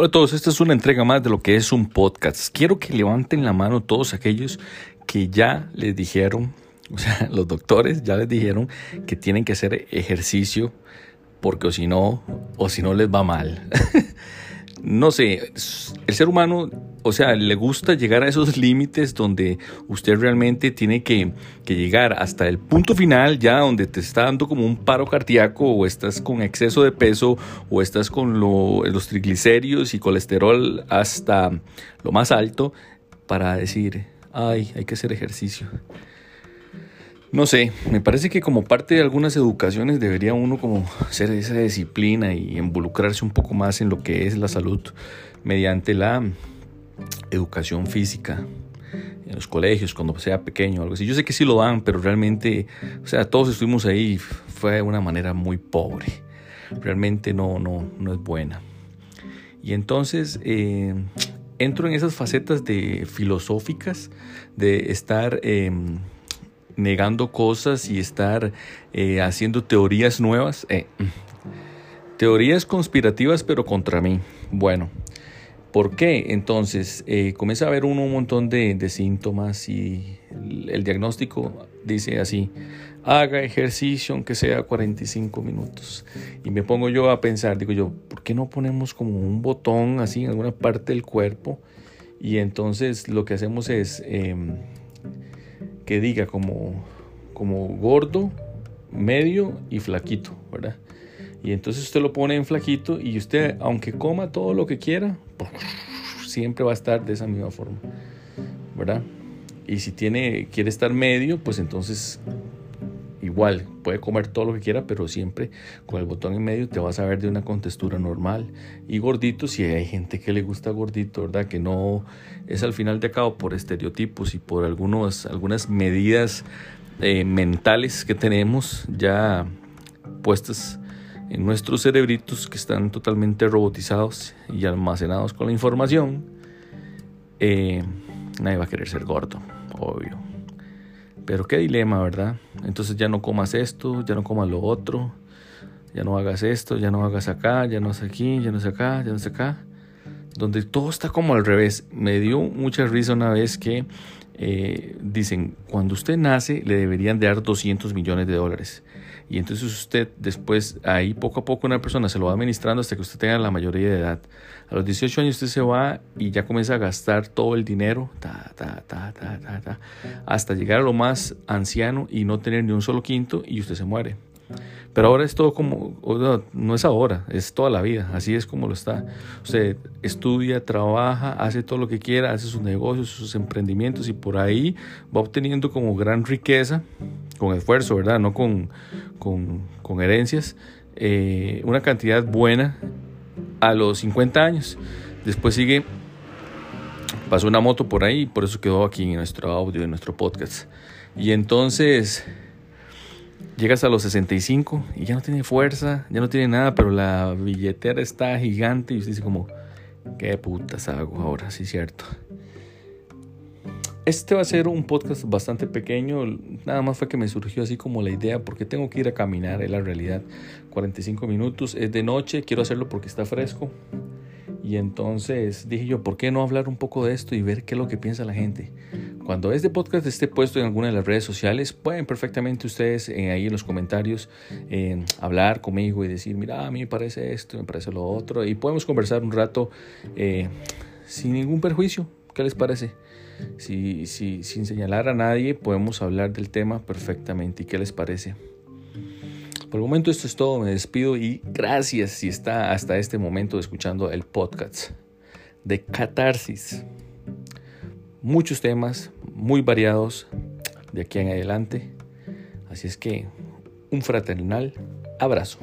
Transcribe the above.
Hola a todos, esta es una entrega más de lo que es un podcast. Quiero que levanten la mano todos aquellos que ya les dijeron, o sea, los doctores ya les dijeron que tienen que hacer ejercicio porque o si no, o si no les va mal. no sé, el ser humano, o sea, le gusta llegar a esos límites donde usted realmente tiene que, llegar hasta el punto final, ya donde te está dando como un paro cardíaco o estás con exceso de peso o estás con los triglicéridos y colesterol hasta lo más alto para decir, ay, hay que hacer ejercicio. No sé, me parece que como parte de algunas educaciones debería uno como hacer esa disciplina y involucrarse un poco más en lo que es la salud mediante la educación física en los colegios cuando sea pequeño algo así. Yo sé que sí lo dan, pero realmente, o sea, todos estuvimos ahí, fue de una manera muy pobre. Realmente no, no, no es buena. Y entonces eh, entro en esas facetas de filosóficas, de estar... Em, negando cosas y estar eh, haciendo teorías nuevas. Eh, teorías conspirativas pero contra mí. Bueno, ¿por qué? Entonces eh, comienza a ver uno un montón de, síntomas y el, el, diagnóstico dice así, haga ejercicio aunque sea 45 minutos. Y me pongo yo a pensar, digo yo, ¿por qué no ponemos como un botón así en alguna parte del cuerpo? Y entonces lo que hacemos es em, que diga como, como gordo, medio y flaquito, ¿verdad? Y entonces usted lo pone en flaquito y usted, aunque coma todo lo que quiera, siempre va a estar de esa misma forma, ¿verdad? Y si tiene, quiere estar medio, pues entonces igual puede comer todo lo que quiera, pero siempre con el botón en medio te vas a ver de una contextura normal. Y gordito, si hay gente que le gusta gordito, ¿verdad? Que no es al final de cabo por estereotipos y por algunos, algunas medidas eh, mentales que tenemos ya puestas en nuestros cerebritos que están totalmente robotizados y almacenados con la información, eh, nadie va a querer ser gordo, obvio. Pero qué dilema, ¿verdad? Entonces ya no comas esto, ya no comas lo otro, ya no hagas esto, ya no hagas acá, ya no es aquí, ya no es acá, ya no es acá. Donde todo está como al revés. Me dio mucha risa una vez que eh, dicen, cuando usted nace le deberían dar 200 millones de dólares. Y entonces usted después, ahí poco a poco una persona se lo va administrando hasta que usted tenga la mayoría de edad. A los 18 años usted se va y ya comienza a gastar todo el dinero, ta, ta, ta, ta, hasta llegar a lo más anciano y no tener ni un solo quinto y usted se muere. Pero ahora es todo como, no es ahora, es toda la vida, así es como lo está. Usted estudia, trabaja, hace todo lo que quiera, hace sus negocios, sus emprendimientos y por ahí va obteniendo como gran riqueza, con esfuerzo, ¿verdad? No con, con, herencias, eh, una cantidad buena a los 50 años. Después sigue, pasó una moto por ahí, por eso quedó aquí en nuestro audio, en nuestro podcast. Y entonces llegas a los 65 y ya no tiene fuerza, ya no tiene nada, pero la billetera está gigante y usted dice como, ¿qué putas hago ahora? Sí, cierto. Este va a ser un podcast bastante pequeño, nada más fue que me surgió así como la idea, porque tengo que ir a caminar, es la realidad. 45 minutos, es de noche, quiero hacerlo porque está fresco. Y entonces dije yo, ¿por qué no hablar un poco de esto y ver qué es lo que piensa la gente? Cuando este podcast esté puesto en alguna de las redes sociales, pueden perfectamente ustedes eh, ahí en los comentarios eh, hablar conmigo y decir, mira, a mí me parece esto, me parece lo otro, y podemos conversar un rato eh, sin ningún perjuicio. ¿Qué les parece? Si, si, sin señalar a nadie, podemos hablar del tema perfectamente. ¿Y qué les parece? Por el momento esto es todo, me despido y gracias si está hasta este momento escuchando el podcast de Catarsis. Muchos temas muy variados de aquí en adelante. Así es que un fraternal abrazo.